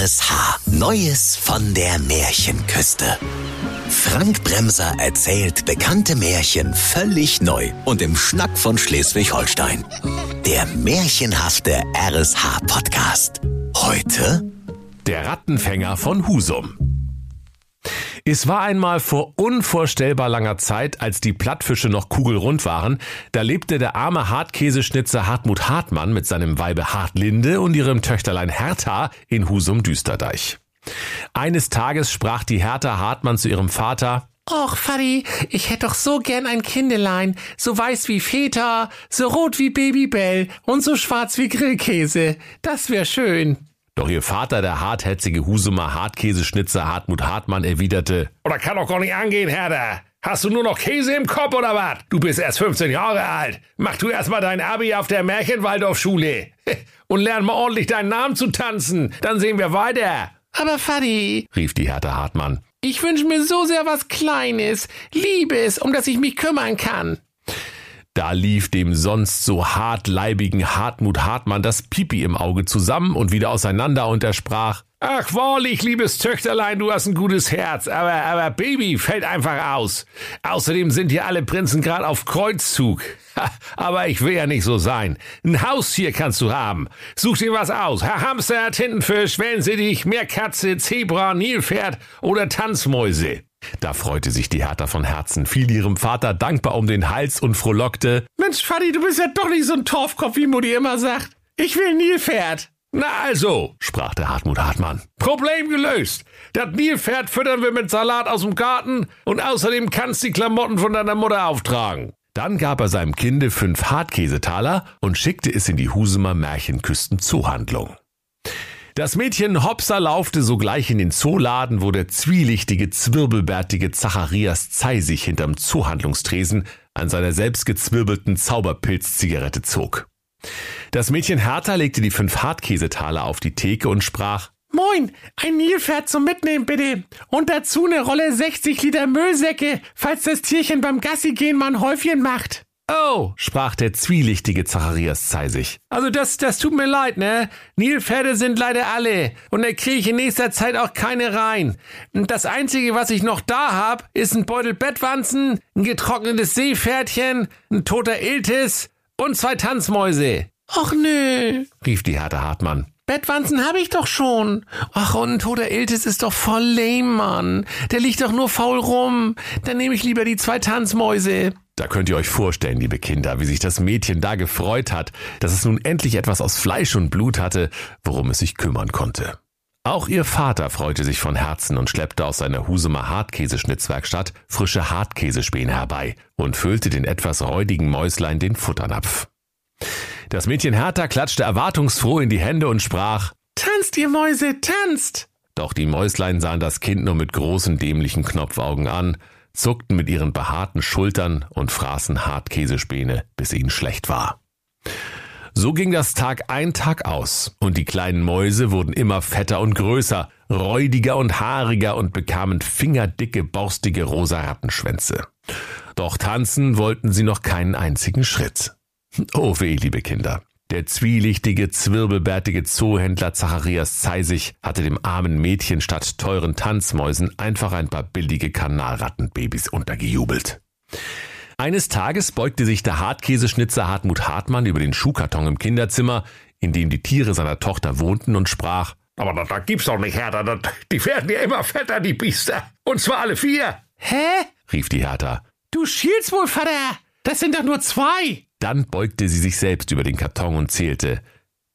RSH. Neues von der Märchenküste. Frank Bremser erzählt bekannte Märchen völlig neu und im Schnack von Schleswig-Holstein. Der märchenhafte RSH-Podcast. Heute Der Rattenfänger von Husum. Es war einmal vor unvorstellbar langer Zeit, als die Plattfische noch kugelrund waren, da lebte der arme Hartkäseschnitzer Hartmut Hartmann mit seinem Weibe Hartlinde und ihrem Töchterlein Hertha in Husum Düsterdeich. Eines Tages sprach die Hertha Hartmann zu ihrem Vater, Och, Fadi, ich hätt doch so gern ein Kindelein, so weiß wie Feta, so rot wie Babybell und so schwarz wie Grillkäse. Das wär schön. Doch ihr Vater, der hartherzige Husumer Hartkäseschnitzer Hartmut Hartmann, erwiderte, Oder kann doch gar nicht angehen, Herder. Hast du nur noch Käse im Kopf oder was? Du bist erst 15 Jahre alt. Mach du erst mal dein Abi auf der Märchenwaldorfschule. Und lern mal ordentlich deinen Namen zu tanzen. Dann sehen wir weiter. Aber Fadi, rief die Hertha Hartmann. ich wünsch mir so sehr was Kleines, Liebes, um das ich mich kümmern kann. Da lief dem sonst so hartleibigen Hartmut Hartmann das Pipi im Auge zusammen und wieder auseinander und er sprach, Ach, wahrlich, liebes Töchterlein, du hast ein gutes Herz, aber, aber Baby fällt einfach aus. Außerdem sind hier alle Prinzen gerade auf Kreuzzug. Ha, aber ich will ja nicht so sein. Ein Haustier kannst du haben. Such dir was aus. Herr Hamster, Tintenfisch, Wellensittich, Meerkatze, Zebra, Nilpferd oder Tanzmäuse. Da freute sich die Hertha von Herzen, fiel ihrem Vater dankbar um den Hals und frohlockte, Mensch, Fadi, du bist ja doch nicht so ein Torfkopf, wie Mutti immer sagt. Ich will Nilpferd. Na also, sprach der Hartmut Hartmann. Problem gelöst. Das Nilpferd füttern wir mit Salat aus dem Garten und außerdem kannst die Klamotten von deiner Mutter auftragen. Dann gab er seinem Kinde fünf Hartkäsetaler und schickte es in die Husumer Märchenküsten-Zoohandlung. Das Mädchen Hopsa laufte sogleich in den Zooladen, wo der zwielichtige, zwirbelbärtige Zacharias Zeisig hinterm Zoohandlungstresen an seiner selbstgezwirbelten Zauberpilzzigarette zog. Das Mädchen Hertha legte die fünf Hartkäsetaler auf die Theke und sprach, Moin, ein Nilpferd zum Mitnehmen bitte. Und dazu eine Rolle 60 Liter Müllsäcke, falls das Tierchen beim Gassi gehen mal ein Häufchen macht. Oh, sprach der zwielichtige Zacharias Zeisig. Also das, das tut mir leid, ne? Nilpferde sind leider alle. Und da kriege ich in nächster Zeit auch keine rein. Und das Einzige, was ich noch da hab, ist ein Beutel Bettwanzen, ein getrocknetes Seepferdchen, ein toter Iltis und zwei Tanzmäuse. Ach nö, rief die Hertha Hartmann. Bettwanzen hab ich doch schon. Ach, und ein toter Iltis ist doch voll lame, Mann. Der liegt doch nur faul rum. Dann nehme ich lieber die zwei Tanzmäuse. Da könnt ihr euch vorstellen, liebe Kinder, wie sich das Mädchen da gefreut hat, dass es nun endlich etwas aus Fleisch und Blut hatte, worum es sich kümmern konnte. Auch ihr Vater freute sich von Herzen und schleppte aus seiner Husumer Hartkäseschnitzwerkstatt frische Hartkäsespäne herbei und füllte den etwas räudigen Mäuslein den Futternapf. Das Mädchen Hertha klatschte erwartungsfroh in die Hände und sprach, Tanzt, ihr Mäuse, tanzt! Doch die Mäuslein sahen das Kind nur mit großen dämlichen Knopfaugen an, zuckten mit ihren behaarten Schultern und fraßen Hartkäsespäne, bis ihnen schlecht war. So ging das Tag ein Tag aus, und die kleinen Mäuse wurden immer fetter und größer, räudiger und haariger und bekamen fingerdicke, borstige rosa Rattenschwänze. Doch tanzen wollten sie noch keinen einzigen Schritt. Oh weh, liebe Kinder. Der zwielichtige, zwirbelbärtige Zoohändler Zacharias Zeisig hatte dem armen Mädchen statt teuren Tanzmäusen einfach ein paar billige Kanalrattenbabys untergejubelt. Eines Tages beugte sich der Hartkäseschnitzer Hartmut Hartmann über den Schuhkarton im Kinderzimmer, in dem die Tiere seiner Tochter wohnten, und sprach, Aber das, das gibt's doch nicht, Hertha. Das, die werden ja immer fetter, die Biester. Und zwar alle vier. Hä? rief die Hertha. Du schielst wohl, Vater. Das sind doch nur zwei. Dann beugte sie sich selbst über den Karton und zählte.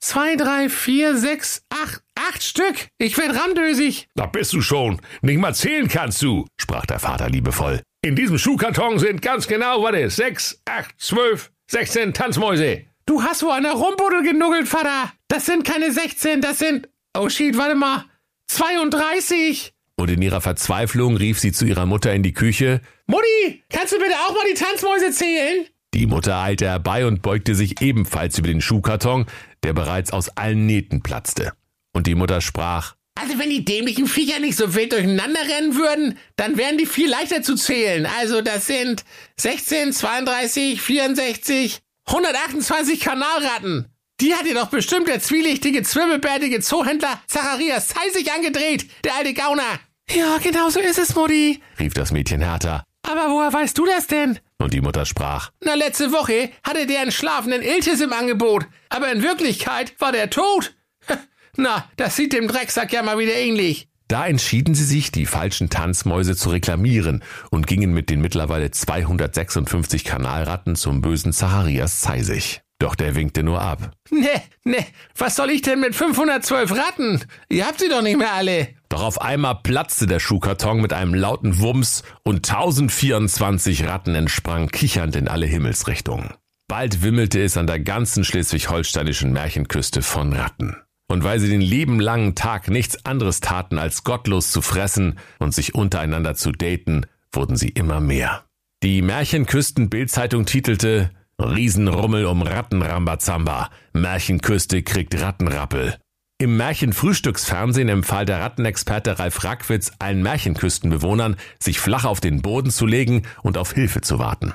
Zwei, drei, vier, sechs, acht, acht Stück. Ich werd randösig. Da bist du schon. Nicht mal zählen kannst du, sprach der Vater liebevoll. In diesem Schuhkarton sind ganz genau, warte, sechs, acht, zwölf, sechzehn Tanzmäuse. Du hast wohl an der Rumbuddel genuggelt, Vater. Das sind keine 16, das sind. Oh shit, warte mal. 32. Und in ihrer Verzweiflung rief sie zu ihrer Mutter in die Küche. Mutti, kannst du bitte auch mal die Tanzmäuse zählen? Die Mutter eilte herbei und beugte sich ebenfalls über den Schuhkarton, der bereits aus allen Nähten platzte. Und die Mutter sprach, Also wenn die dämlichen Viecher nicht so wild durcheinander rennen würden, dann wären die viel leichter zu zählen. Also das sind 16, 32, 64, 128 Kanalratten. Die hat dir doch bestimmt der zwielichtige, zwirbelbärtige Zoohändler Zacharias Zeisig angedreht, der alte Gauner. Ja, genau so ist es, Mutti, rief das Mädchen härter. Aber woher weißt du das denn? Und die Mutter sprach. Na, letzte Woche hatte der einen schlafenden Iltis im Angebot, aber in Wirklichkeit war der tot. Na, das sieht dem Drecksack ja mal wieder ähnlich. Da entschieden sie sich, die falschen Tanzmäuse zu reklamieren und gingen mit den mittlerweile 256 Kanalratten zum bösen Zacharias Zeisig. Doch der winkte nur ab. Ne, ne, was soll ich denn mit 512 Ratten? Ihr habt sie doch nicht mehr alle. Doch auf einmal platzte der Schuhkarton mit einem lauten Wumms und 1024 Ratten entsprangen kichernd in alle Himmelsrichtungen. Bald wimmelte es an der ganzen schleswig-holsteinischen Märchenküste von Ratten. Und weil sie den lieben langen Tag nichts anderes taten, als gottlos zu fressen und sich untereinander zu daten, wurden sie immer mehr. Die Märchenküsten-Bildzeitung titelte Riesenrummel um Rattenrambazamba. Märchenküste kriegt Rattenrappel. Im Märchenfrühstücksfernsehen empfahl der Rattenexperte Ralf Rackwitz allen Märchenküstenbewohnern, sich flach auf den Boden zu legen und auf Hilfe zu warten.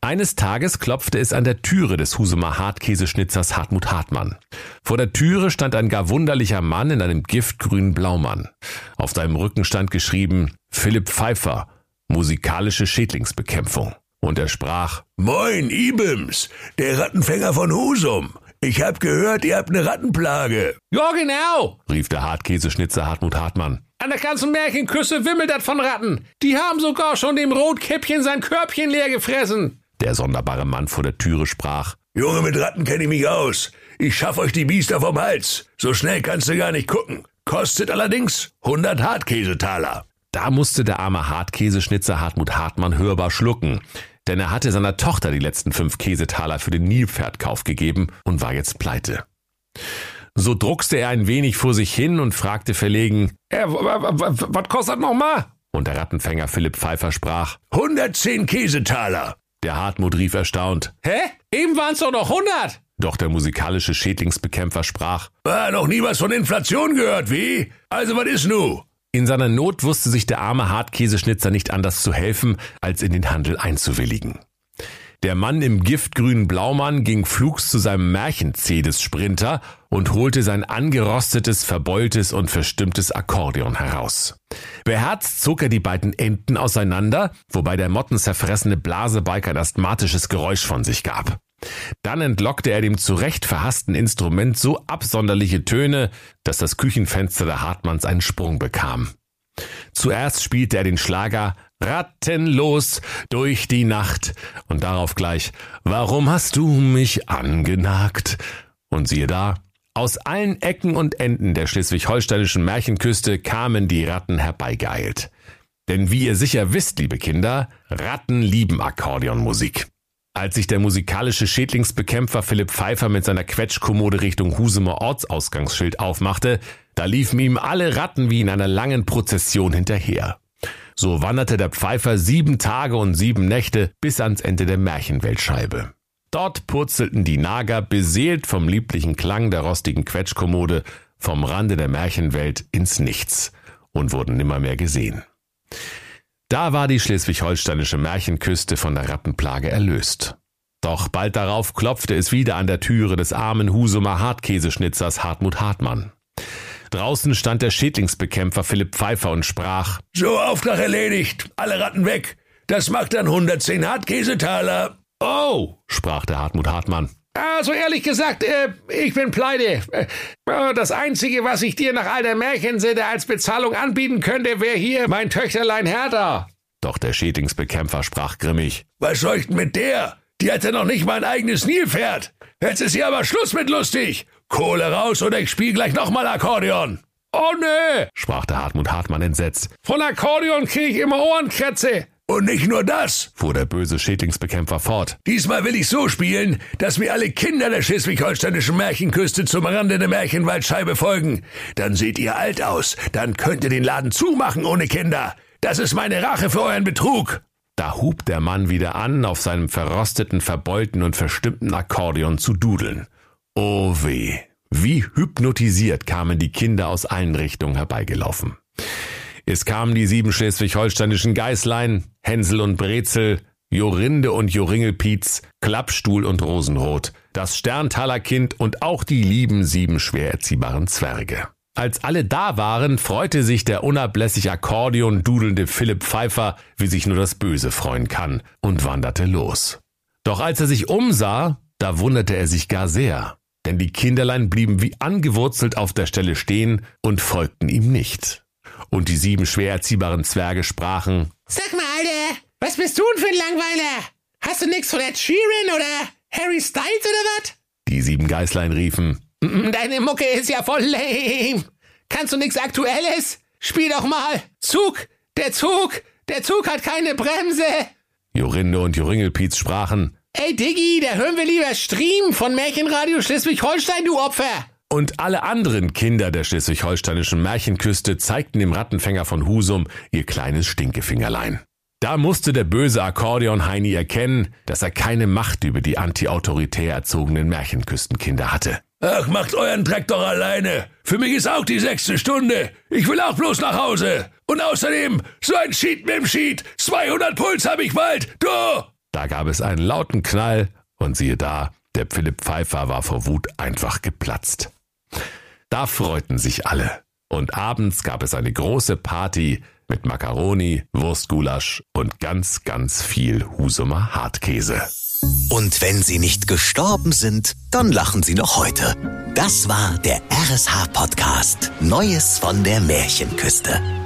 Eines Tages klopfte es an der Türe des Husumer Hartkäseschnitzers Hartmut Hartmann. Vor der Türe stand ein gar wunderlicher Mann in einem giftgrünen Blaumann. Auf seinem Rücken stand geschrieben Philipp Pfeiffer, musikalische Schädlingsbekämpfung. Und er sprach, Moin, Ibims, der Rattenfänger von Husum. Ich hab gehört, ihr habt eine Rattenplage. Ja, genau, rief der Hartkäseschnitzer Hartmut Hartmann. An der ganzen Märchenküste wimmelt das von Ratten. Die haben sogar schon dem Rotkäppchen sein Körbchen leer gefressen. Der sonderbare Mann vor der Türe sprach. Junge, mit Ratten kenne ich mich aus. Ich schaff euch die Biester vom Hals. So schnell kannst du gar nicht gucken. Kostet allerdings 100 Hartkäsetaler. Da musste der arme Hartkäseschnitzer Hartmut Hartmann hörbar schlucken, denn er hatte seiner Tochter die letzten fünf Käsetaler für den Nilpferdkauf gegeben und war jetzt pleite. So druckste er ein wenig vor sich hin und fragte verlegen, äh, was kostet nochmal? Und der Rattenfänger Philipp Pfeiffer sprach, 110 Käsetaler. Der Hartmut rief erstaunt, Hä? Eben waren's doch noch 100. Doch der musikalische Schädlingsbekämpfer sprach, Ah, noch nie was von Inflation gehört, wie? Also was ist nu? In seiner Not wusste sich der arme Hartkäseschnitzer nicht anders zu helfen, als in den Handel einzuwilligen. Der Mann im giftgrünen Blaumann ging flugs zu seinem Märchen-Cedes-Sprinter und holte sein angerostetes, verbeultes und verstimmtes Akkordeon heraus. Beherzt zog er die beiden Enden auseinander, wobei der mottenzerfressene Blasebalg ein asthmatisches Geräusch von sich gab. Dann entlockte er dem zurecht verhassten Instrument so absonderliche Töne, dass das Küchenfenster der Hartmanns einen Sprung bekam. Zuerst spielte er den Schlager Rattenlos durch die Nacht und darauf gleich Warum hast du mich angenagt? Und siehe da, aus allen Ecken und Enden der schleswig-holsteinischen Märchenküste kamen die Ratten herbeigeeilt. Denn wie ihr sicher wisst, liebe Kinder, Ratten lieben Akkordeonmusik. Als sich der musikalische Schädlingsbekämpfer Philipp Pfeiffer mit seiner Quetschkommode Richtung Husumer Ortsausgangsschild aufmachte, da liefen ihm alle Ratten wie in einer langen Prozession hinterher. So wanderte der Pfeifer sieben Tage und sieben Nächte bis ans Ende der Märchenweltscheibe. Dort purzelten die Nager beseelt vom lieblichen Klang der rostigen Quetschkommode vom Rande der Märchenwelt ins Nichts und wurden nimmermehr gesehen. Da war die schleswig-holsteinische Märchenküste von der Rattenplage erlöst. Doch bald darauf klopfte es wieder an der Türe des armen Husumer Hartkäseschnitzers Hartmut Hartmann. Draußen stand der Schädlingsbekämpfer Philipp Pfeiffer und sprach, So, Auftrag erledigt. Alle Ratten weg. Das macht dann 110 Hartkäsetaler. Oh, sprach der Hartmut Hartmann. Also ehrlich gesagt, äh, ich bin pleite. Äh, das Einzige, was ich dir nach all der Märchensitte als Bezahlung anbieten könnte, wäre hier mein Töchterlein Hertha. Doch der Schädlingsbekämpfer sprach grimmig. Was soll ich denn mit der? Die hatte noch nicht mal ein eigenes Nilpferd. Jetzt ist hier aber Schluss mit lustig. Kohle raus oder ich spiel gleich nochmal Akkordeon. Oh nö, sprach der Hartmut Hartmann entsetzt. Von Akkordeon krieg ich immer Ohrenkrätze. Und nicht nur das, fuhr der böse Schädlingsbekämpfer fort. Diesmal will ich so spielen, dass mir alle Kinder der schleswig-holsteinischen Märchenküste zum Rande der Märchenwaldscheibe folgen. Dann seht ihr alt aus. Dann könnt ihr den Laden zumachen ohne Kinder. Das ist meine Rache für euren Betrug. Da hub der Mann wieder an, auf seinem verrosteten, verbeulten und verstimmten Akkordeon zu dudeln. Oh weh, wie hypnotisiert kamen die Kinder aus allen Richtungen herbeigelaufen. Es kamen die sieben schleswig-holsteinischen Geißlein, Hänsel und Brezel, Jorinde und Joringelpietz, Klappstuhl und Rosenrot, das Sterntaler Kind und auch die lieben sieben schwer erziehbaren Zwerge. Als alle da waren, freute sich der unablässig Akkordeon dudelnde Philipp Pfeiffer, wie sich nur das Böse freuen kann, und wanderte los. Doch als er sich umsah, da wunderte er sich gar sehr, denn die Kinderlein blieben wie angewurzelt auf der Stelle stehen und folgten ihm nicht. Und die sieben schwer erziehbaren Zwerge sprachen, Sag mal, Alter, was bist du denn für ein Langweiler? Hast du nix von Ed Sheeran oder Harry Styles oder was? Die sieben Geißlein riefen, Deine Mucke ist ja voll lame. Kannst du nix Aktuelles? Spiel doch mal. Zug, der Zug, der Zug hat keine Bremse. Jorinde und Joringelpietz sprachen, Ey Diggi, da hören wir lieber Stream von Märchenradio Schleswig-Holstein, du Opfer. Und alle anderen Kinder der schleswig-holsteinischen Märchenküste zeigten dem Rattenfänger von Husum ihr kleines Stinkefingerlein. Da musste der böse Akkordeon-Heini erkennen, dass er keine Macht über die antiautoritär erzogenen Märchenküstenkinder hatte. Ach, macht euren Dreck doch alleine. Für mich ist auch die sechste Stunde. Ich will auch bloß nach Hause. Und außerdem, so ein Sheet mit dem Sheet. 200 Puls hab ich bald. Du! Da gab es einen lauten Knall und siehe da, der Philipp Pfeiffer war vor Wut einfach geplatzt. Da freuten sich alle. Und abends gab es eine große Party mit Macaroni, Wurstgulasch und ganz, ganz viel Husumer Hartkäse. Und wenn sie nicht gestorben sind, dann lachen sie noch heute. Das war der RSH-Podcast Neues von der Märchenküste.